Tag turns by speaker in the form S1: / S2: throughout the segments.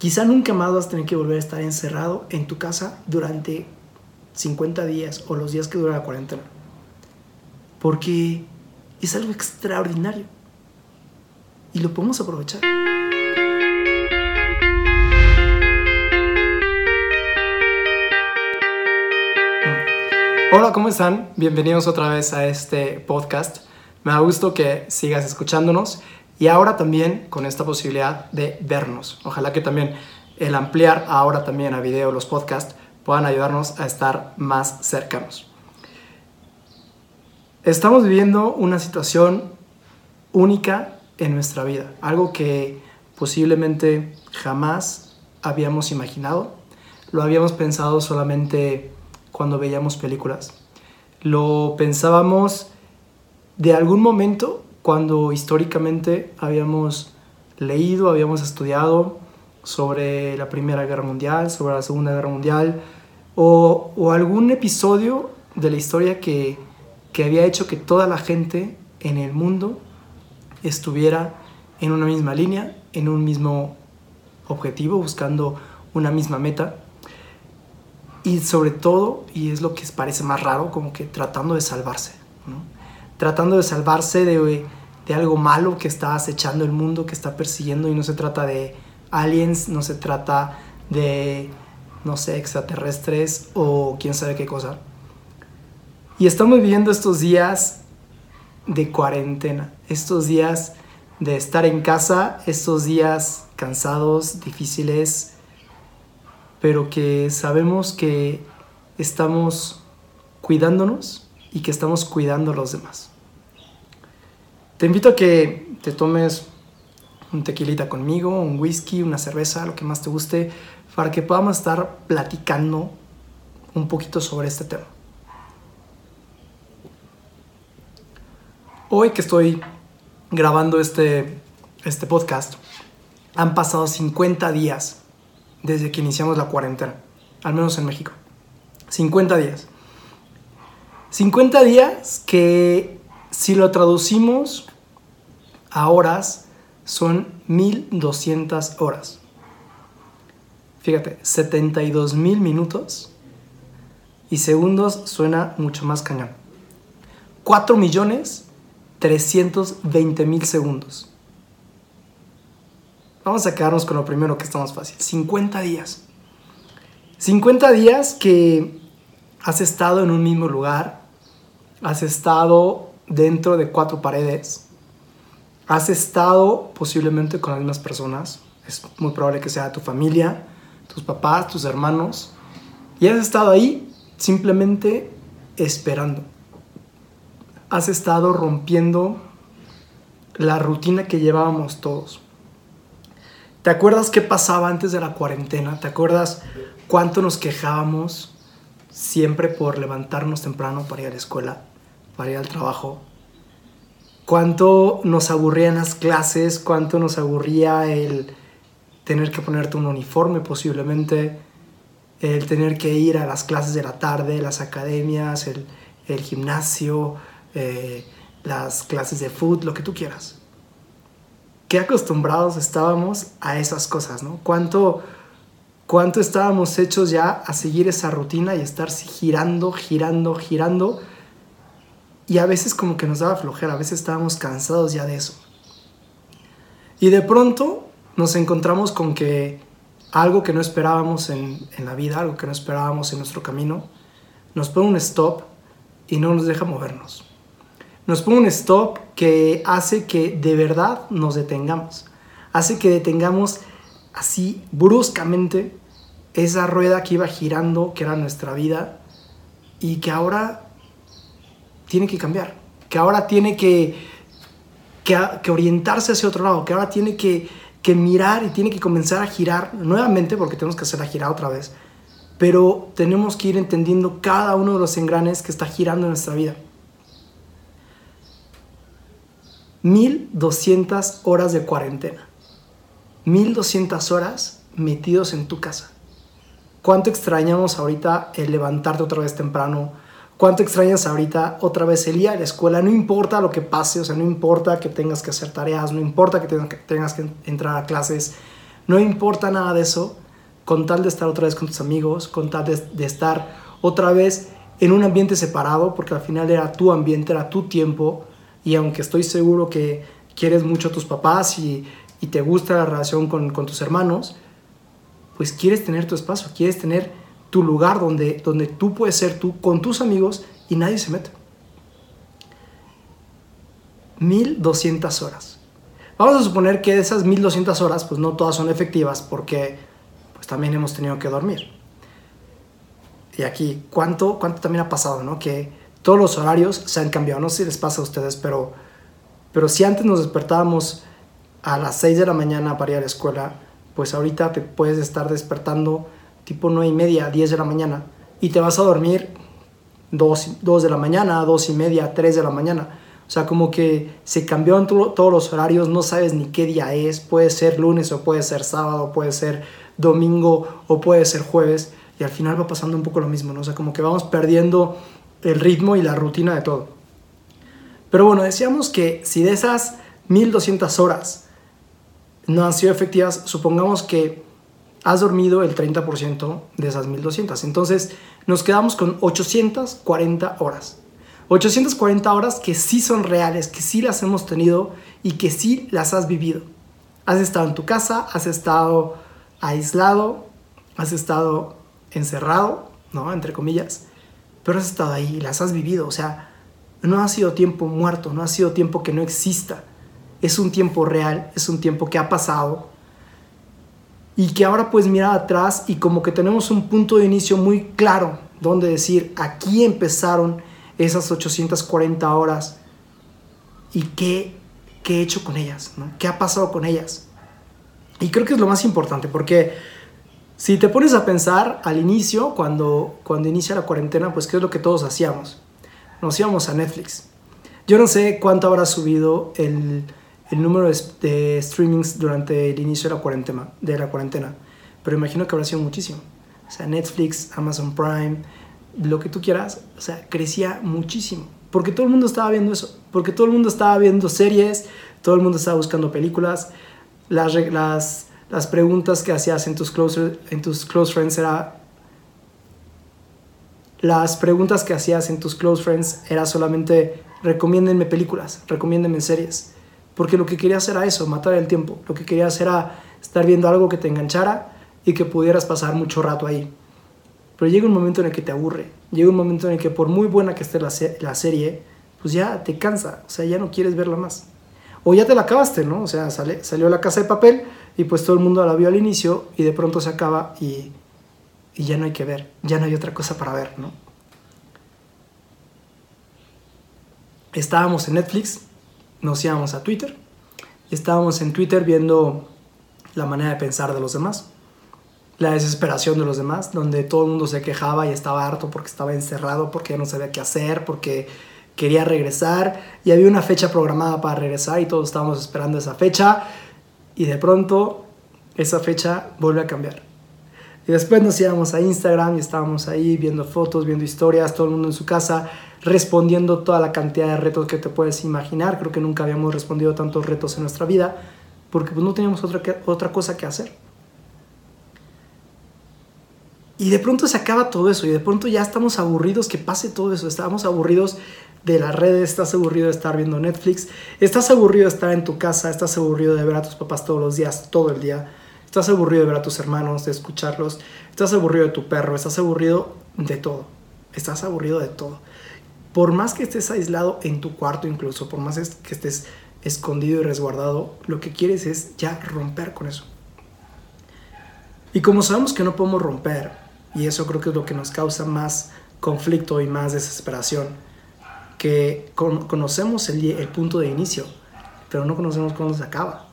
S1: Quizá nunca más vas a tener que volver a estar encerrado en tu casa durante 50 días o los días que dura la cuarentena. Porque es algo extraordinario. Y lo podemos aprovechar. Hola, ¿cómo están? Bienvenidos otra vez a este podcast. Me da gusto que sigas escuchándonos y ahora también con esta posibilidad de vernos. Ojalá que también el ampliar ahora también a video los podcasts puedan ayudarnos a estar más cercanos. Estamos viviendo una situación única en nuestra vida, algo que posiblemente jamás habíamos imaginado, lo habíamos pensado solamente cuando veíamos películas, lo pensábamos de algún momento cuando históricamente habíamos leído, habíamos estudiado sobre la Primera Guerra Mundial, sobre la Segunda Guerra Mundial, o, algún episodio de la historia que, que había hecho que toda la gente en el mundo estuviera en una misma línea, en un mismo objetivo, buscando una misma meta. Y sobre todo, y es lo que parece más raro, como que tratando de salvarse. ¿no? Tratando de salvarse de, de algo malo que está acechando el mundo, que está persiguiendo y no se trata de aliens, no se trata de, no sé, extraterrestres o quién sabe qué cosa. Y estamos viviendo estos días de cuarentena, estos días de estar en casa, estos días cansados, difíciles, pero que sabemos que estamos cuidándonos y que estamos cuidando a los demás. Te invito a que te tomes un tequilita conmigo, un whisky, una cerveza, lo que más te guste, para que podamos estar platicando un poquito sobre este tema. Hoy que estoy grabando este, este podcast, han pasado 50 días desde que iniciamos la cuarentena, al menos en México. 50 días. 50 días que si lo traducimos a horas son 1200 horas. Fíjate, 72 mil minutos y segundos suena mucho más cañón. 4 millones 320 mil segundos. Vamos a quedarnos con lo primero que está más fácil. 50 días. 50 días que has estado en un mismo lugar, has estado dentro de cuatro paredes, has estado posiblemente con mismas personas, es muy probable que sea tu familia, tus papás, tus hermanos, y has estado ahí simplemente esperando. Has estado rompiendo la rutina que llevábamos todos. ¿Te acuerdas qué pasaba antes de la cuarentena? ¿Te acuerdas cuánto nos quejábamos siempre por levantarnos temprano para ir a la escuela, para ir al trabajo, cuánto nos aburrían las clases, cuánto nos aburría el tener que ponerte un uniforme posiblemente, el tener que ir a las clases de la tarde, las academias, el, gimnasio, eh, las clases de fútbol, lo que tú quieras. Qué acostumbrados estábamos a esas cosas, ¿no? Cuánto, cuánto estábamos hechos ya a seguir esa rutina y estar girando, girando, girando y a veces como que nos daba flojera, a veces estábamos cansados ya de eso. Y de pronto nos encontramos con que algo que no esperábamos en, la vida, algo que no esperábamos en nuestro camino, nos pone un stop y no nos deja movernos. Nos pone un stop que hace que de verdad nos detengamos. Hace que detengamos así bruscamente esa rueda que iba girando, que era nuestra vida, y que ahora tiene que cambiar, que ahora tiene que, que, orientarse hacia otro lado, que ahora tiene que, que mirar y tiene que comenzar a girar nuevamente, porque tenemos que hacer la gira otra vez, pero tenemos que ir entendiendo cada uno de los engranes que está girando en nuestra vida. 1200 horas de cuarentena. 1200 horas metidos en tu casa. ¿Cuánto extrañamos ahorita el levantarte otra vez temprano, ¿Cuánto extrañas ahorita otra vez el día de la escuela? No importa lo que pase, o sea, no importa que tengas que hacer tareas, no importa que tengas que, entrar a clases, No importa nada de eso, con tal de estar otra vez con tus amigos, con tal de, estar otra vez en un ambiente separado, porque al final era tu ambiente, era tu tiempo, y aunque estoy seguro que quieres mucho a tus papás y, te gusta la relación con, con, tus hermanos, pues quieres tener tu espacio, quieres tener tu lugar donde, donde tú puedes ser tú con tus amigos y nadie se mete. 1200 horas. Vamos a suponer que esas 1200 horas, pues no todas son efectivas porque pues también hemos tenido que dormir. Y aquí, ¿cuánto, cuánto también ha pasado, no? Que todos los horarios se han cambiado. No sé si les pasa a ustedes, pero, pero si antes nos despertábamos a las 6 de la mañana para ir a la escuela, pues ahorita te puedes estar despertando tipo 9 y media, 10 de la mañana y te vas a dormir 2, 2 de la mañana, 2 y media, 3 de la mañana. O sea, como que se cambió en todos los horarios, no sabes ni qué día es, puede ser lunes o puede ser sábado, puede ser domingo o puede ser jueves, y al final va pasando un poco lo mismo, ¿no? O sea, como que vamos perdiendo el ritmo y la rutina de todo. Pero bueno, decíamos que si de esas 1200 horas no han sido efectivas, supongamos que has dormido el 30% de esas 1200. Entonces nos quedamos con 840 horas. 840 horas que sí son reales, que sí las hemos tenido y que sí las has vivido. Has estado en tu casa, has estado aislado, has estado encerrado, ¿no? Entre comillas, pero has estado ahí, las has vivido. O sea, no ha sido tiempo muerto, no ha sido tiempo que no exista. Es un tiempo real, es un tiempo que ha pasado y que ahora puedes mirar atrás y como que tenemos un punto de inicio muy claro donde decir, aquí empezaron esas 840 horas y qué, qué he hecho con ellas. ¿Qué ha pasado con ellas? Y creo que es lo más importante porque si te pones a pensar al inicio, cuando, cuando inicia la cuarentena, pues qué es lo que todos hacíamos. Nos íbamos a Netflix. Yo no sé cuánto habrá subido el, el número de, streamings durante el inicio de la, cuarentena, de la cuarentena, pero imagino que habrá sido muchísimo. O sea, Netflix, Amazon Prime, lo que tú quieras, o sea, crecía muchísimo. Porque todo el mundo estaba viendo eso. Porque todo el mundo estaba viendo series, todo el mundo estaba buscando películas. Las, las, las preguntas que hacías en tus, close, en tus close friends era... Las preguntas que hacías en tus close friends era solamente recomiéndenme películas, recomiéndenme series. Porque lo que querías era eso, matar el tiempo. Lo que querías era estar viendo algo que te enganchara y que pudieras pasar mucho rato ahí. Pero llega un momento en el que te aburre, llega un momento en el que por muy buena que esté la, la serie, pues ya te cansa, o sea, ya no quieres verla más. O ya te la acabaste, ¿no? O sea, sale, salió la casa de papel y pues todo el mundo la vio al inicio y de pronto se acaba y, y ya no hay que ver, ya no hay otra cosa para ver, ¿no? Estábamos en Netflix, nos íbamos a Twitter. Y estábamos en Twitter viendo la manera de pensar de los demás la desesperación de los demás, donde todo el mundo se quejaba y estaba harto porque estaba encerrado, porque ya no sabía qué hacer, porque quería regresar. Y había una fecha programada para regresar y todos estábamos esperando esa fecha. Y de pronto esa fecha vuelve a cambiar. Y después nos íbamos a Instagram y estábamos ahí viendo fotos, viendo historias, todo el mundo en su casa, respondiendo toda la cantidad de retos que te puedes imaginar. Creo que nunca habíamos respondido tantos retos en nuestra vida porque pues no teníamos otra, otra cosa que hacer. Y de pronto se acaba todo eso y de pronto ya estamos aburridos que pase todo eso. Estamos aburridos de las redes, estás aburrido de estar viendo Netflix, estás aburrido de estar en tu casa, estás aburrido de ver a tus papás todos los días, todo el día, estás aburrido de ver a tus hermanos, de escucharlos, estás aburrido de tu perro, estás aburrido de todo, estás aburrido de todo. Por más que estés aislado en tu cuarto incluso, por más que estés escondido y resguardado, lo que quieres es ya romper con eso. Y como sabemos que no podemos romper, y eso creo que es lo que nos causa más conflicto y más desesperación. Que conocemos el, el punto de inicio, pero no conocemos cómo se acaba.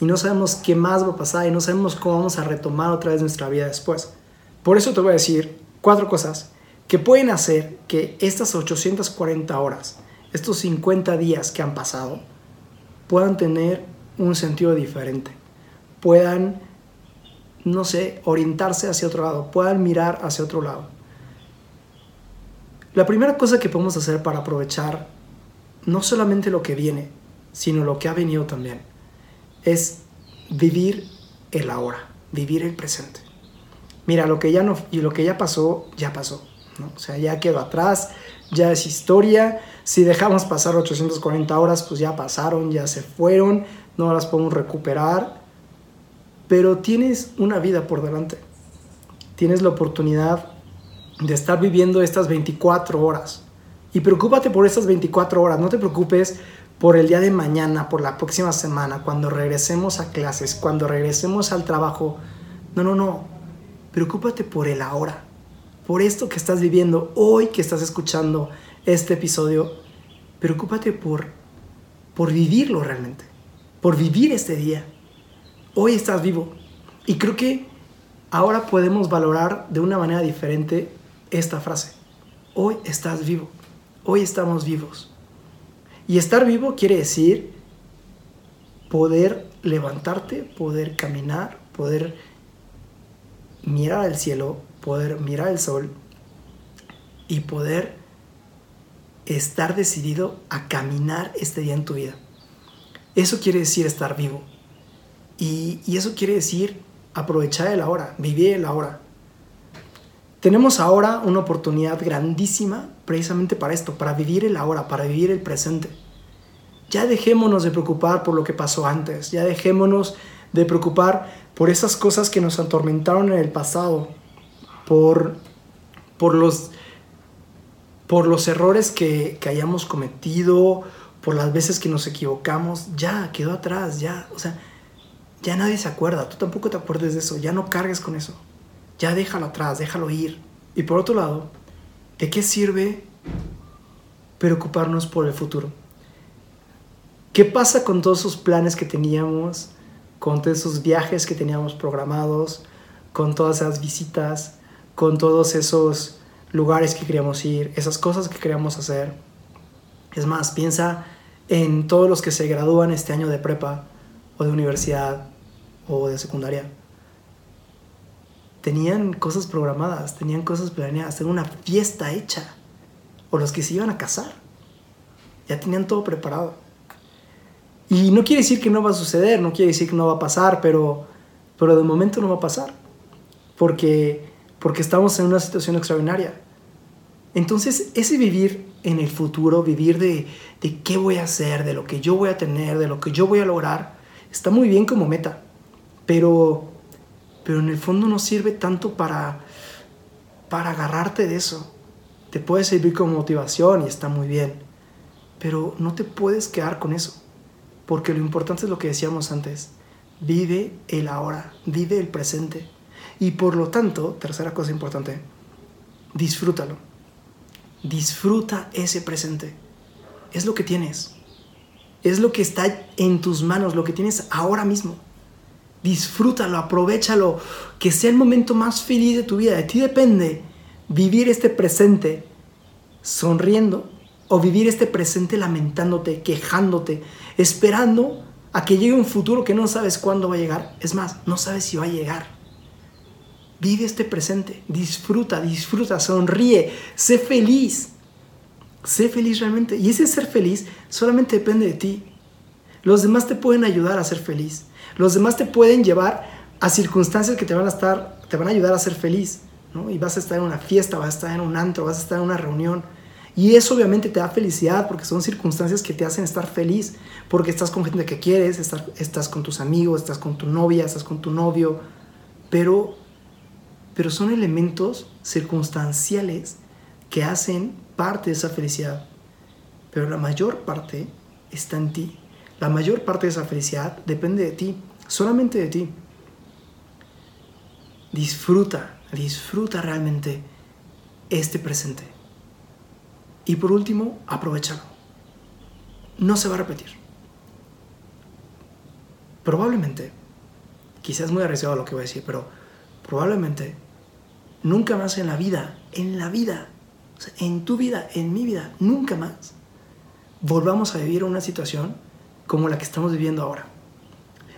S1: Y no sabemos qué más va a pasar y no sabemos cómo vamos a retomar otra vez nuestra vida después. Por eso te voy a decir cuatro cosas que pueden hacer que estas 840 horas, estos 50 días que han pasado, puedan tener un sentido diferente, puedan no sé, orientarse hacia otro lado, puedan mirar hacia otro lado. La primera cosa que podemos hacer para aprovechar no solamente lo que viene, sino lo que ha venido también, es vivir el ahora, vivir el presente. Mira, lo que ya no y lo que ya pasó, ya pasó, ¿no? O sea, ya quedó atrás, ya es historia. Si dejamos pasar 840 horas, pues ya pasaron, ya se fueron, no las podemos recuperar. Pero tienes una vida por delante. Tienes la oportunidad de estar viviendo estas 24 horas. Y preocúpate por estas 24 horas, no te preocupes por el día de mañana, por la próxima semana, cuando regresemos a clases, cuando regresemos al trabajo. No, no, no. Preocúpate por el ahora, por esto que estás viviendo hoy, que estás escuchando este episodio. Preocúpate por, por vivirlo realmente, por vivir este día. Hoy estás vivo. Y creo que ahora podemos valorar de una manera diferente esta frase. Hoy estás vivo. Hoy estamos vivos. Y estar vivo quiere decir poder levantarte, poder caminar, poder mirar al cielo, poder mirar al sol y poder estar decidido a caminar este día en tu vida. Eso quiere decir estar vivo. Y, eso quiere decir aprovechar el ahora, vivir el ahora. Tenemos ahora una oportunidad grandísima precisamente para esto, para vivir el ahora, para vivir el presente. Ya dejémonos de preocupar por lo que pasó antes, ya dejémonos de preocupar por esas cosas que nos atormentaron en el pasado, por, por, los, por los errores que, que hayamos cometido, por las veces que nos equivocamos, ya quedó atrás, ya, o sea, ya nadie se acuerda, tú tampoco te acuerdes de eso, ya no cargues con eso ya déjalo atrás, déjalo ir. Y por otro lado, ¿de qué sirve preocuparnos por el futuro? ¿Qué pasa con todos esos planes que teníamos, con todos esos viajes que teníamos programados, con todas esas visitas, con todos esos lugares que queríamos ir, esas cosas que queríamos hacer? Es más, piensa en todos los que se gradúan este año de prepa o de universidad o de secundaria tenían cosas programadas, tenían cosas planeadas, tenían una fiesta hecha. O los que se iban a casar. Ya tenían todo preparado. Y no quiere decir que no va a suceder, no quiere decir que no va a pasar, pero, pero de momento no va a pasar. Porque, porque estamos en una situación extraordinaria. Entonces, ese vivir en el futuro, vivir de, de qué voy a hacer, de lo que yo voy a tener, de lo que yo voy a lograr, está muy bien como meta. Pero pero en el fondo no sirve tanto para, para agarrarte de eso. Te puede servir como motivación y está muy bien, pero no te puedes quedar con eso, porque lo importante es lo que decíamos antes, vive el ahora, vive el presente. Y por lo tanto, tercera cosa importante, disfrútalo. Disfruta ese presente. Es lo que tienes. Es lo que está en tus manos, lo que tienes ahora mismo. Disfrútalo, aprovechalo, que sea el momento más feliz de tu vida. De ti depende vivir este presente sonriendo o vivir este presente lamentándote, quejándote, esperando a que llegue un futuro que no sabes cuándo va a llegar. Es más, no sabes si va a llegar. Vive este presente, disfruta, disfruta, sonríe, sé feliz. Sé feliz realmente. Y ese ser feliz solamente depende de ti. Los demás te pueden ayudar a ser feliz. Los demás te pueden llevar a circunstancias que te van a estar, te van a ayudar a ser feliz, ¿no? Y vas a estar en una fiesta, vas a estar en un antro, vas a estar en una reunión. Y eso obviamente te da felicidad porque son circunstancias que te hacen estar feliz, porque estás con gente que quieres, estás, estás con tus amigos, estás con tu novia, estás con tu novio, pero, pero son elementos circunstanciales que hacen parte de esa felicidad. Pero la mayor parte está en ti. La mayor parte de esa felicidad depende de ti solamente de ti. Disfruta, disfruta realmente este presente. Y por último, aprovechalo. No se va a repetir. Probablemente, quizás muy arriesgado lo que voy a decir, pero probablemente nunca más en la vida, en la vida, en tu vida, en mi vida, nunca más volvamos a vivir una situación como la que estamos viviendo ahora.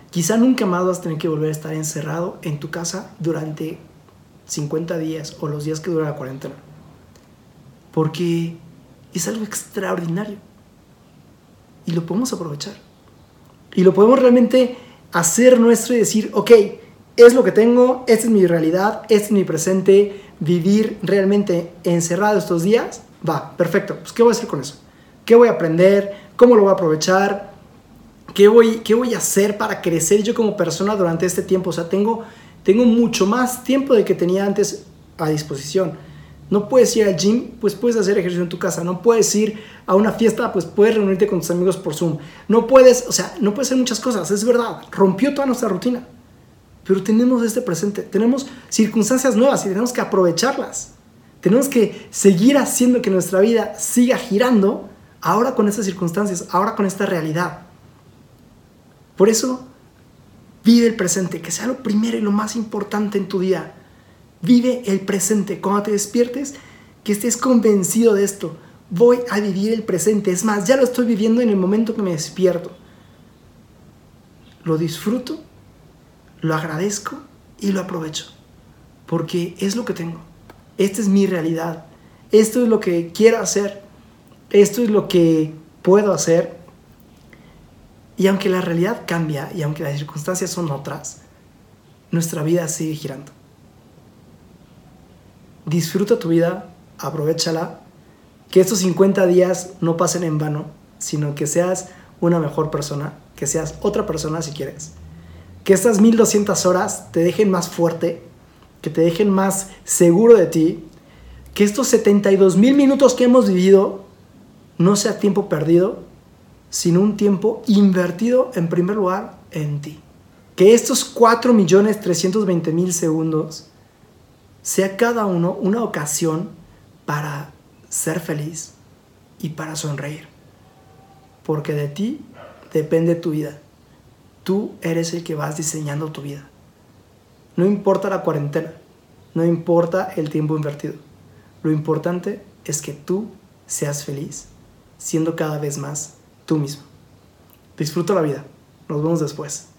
S1: Quizá nunca más vas a tener que volver a estar encerrado en tu casa durante 50 días o los días que dura la cuarentena. Porque es algo extraordinario. Y lo podemos aprovechar. Y lo podemos realmente hacer nuestro y decir, ok, es lo que tengo, esta es mi realidad, este es mi presente, vivir realmente encerrado estos días, va, perfecto, pues ¿qué voy a hacer con eso? ¿Qué voy a aprender? ¿Cómo lo voy a aprovechar? ¿Qué voy, qué voy a hacer para crecer yo como persona durante este tiempo? O sea, tengo, tengo mucho más tiempo de que tenía antes a disposición. No puedes ir al gym, pues puedes hacer ejercicio en tu casa. No puedes ir a una fiesta, pues puedes reunirte con tus amigos por Zoom. No puedes, o sea, no puedes hacer muchas cosas, es verdad. Rompió toda nuestra rutina. Pero tenemos este presente, tenemos circunstancias nuevas y tenemos que aprovecharlas. Tenemos que seguir haciendo que nuestra vida siga girando ahora con estas circunstancias, ahora con esta realidad. Por eso, vive el presente, que sea lo primero y lo más importante en tu día. Vive el presente. Cuando te despiertes, que estés convencido de esto. Voy a vivir el presente. Es más, ya lo estoy viviendo en el momento que me despierto. Lo disfruto lo agradezco y lo aprovecho. Porque es lo que tengo. Esta es mi realidad. Esto es lo que quiero hacer. Esto es lo que puedo hacer. Y aunque la realidad cambia y aunque las circunstancias son otras, nuestra vida sigue girando. Disfruta tu vida, aprovechala, que estos 50 días no pasen en vano, sino que seas una mejor persona, que seas otra persona si quieres que estas 1200 horas te dejen más fuerte, que te dejen más seguro de ti, que estos 72 mil minutos que hemos vivido no sea tiempo perdido, sino un tiempo invertido en primer lugar en ti. Que estos 4.320.000 segundos sea cada uno una ocasión para ser feliz y para sonreír. Porque de ti depende tu vida. Tú eres el que vas diseñando tu vida. No importa la cuarentena, no importa el tiempo invertido. Lo importante es que tú seas feliz, siendo cada vez más tú mismo. Disfruta la vida. Nos vemos después.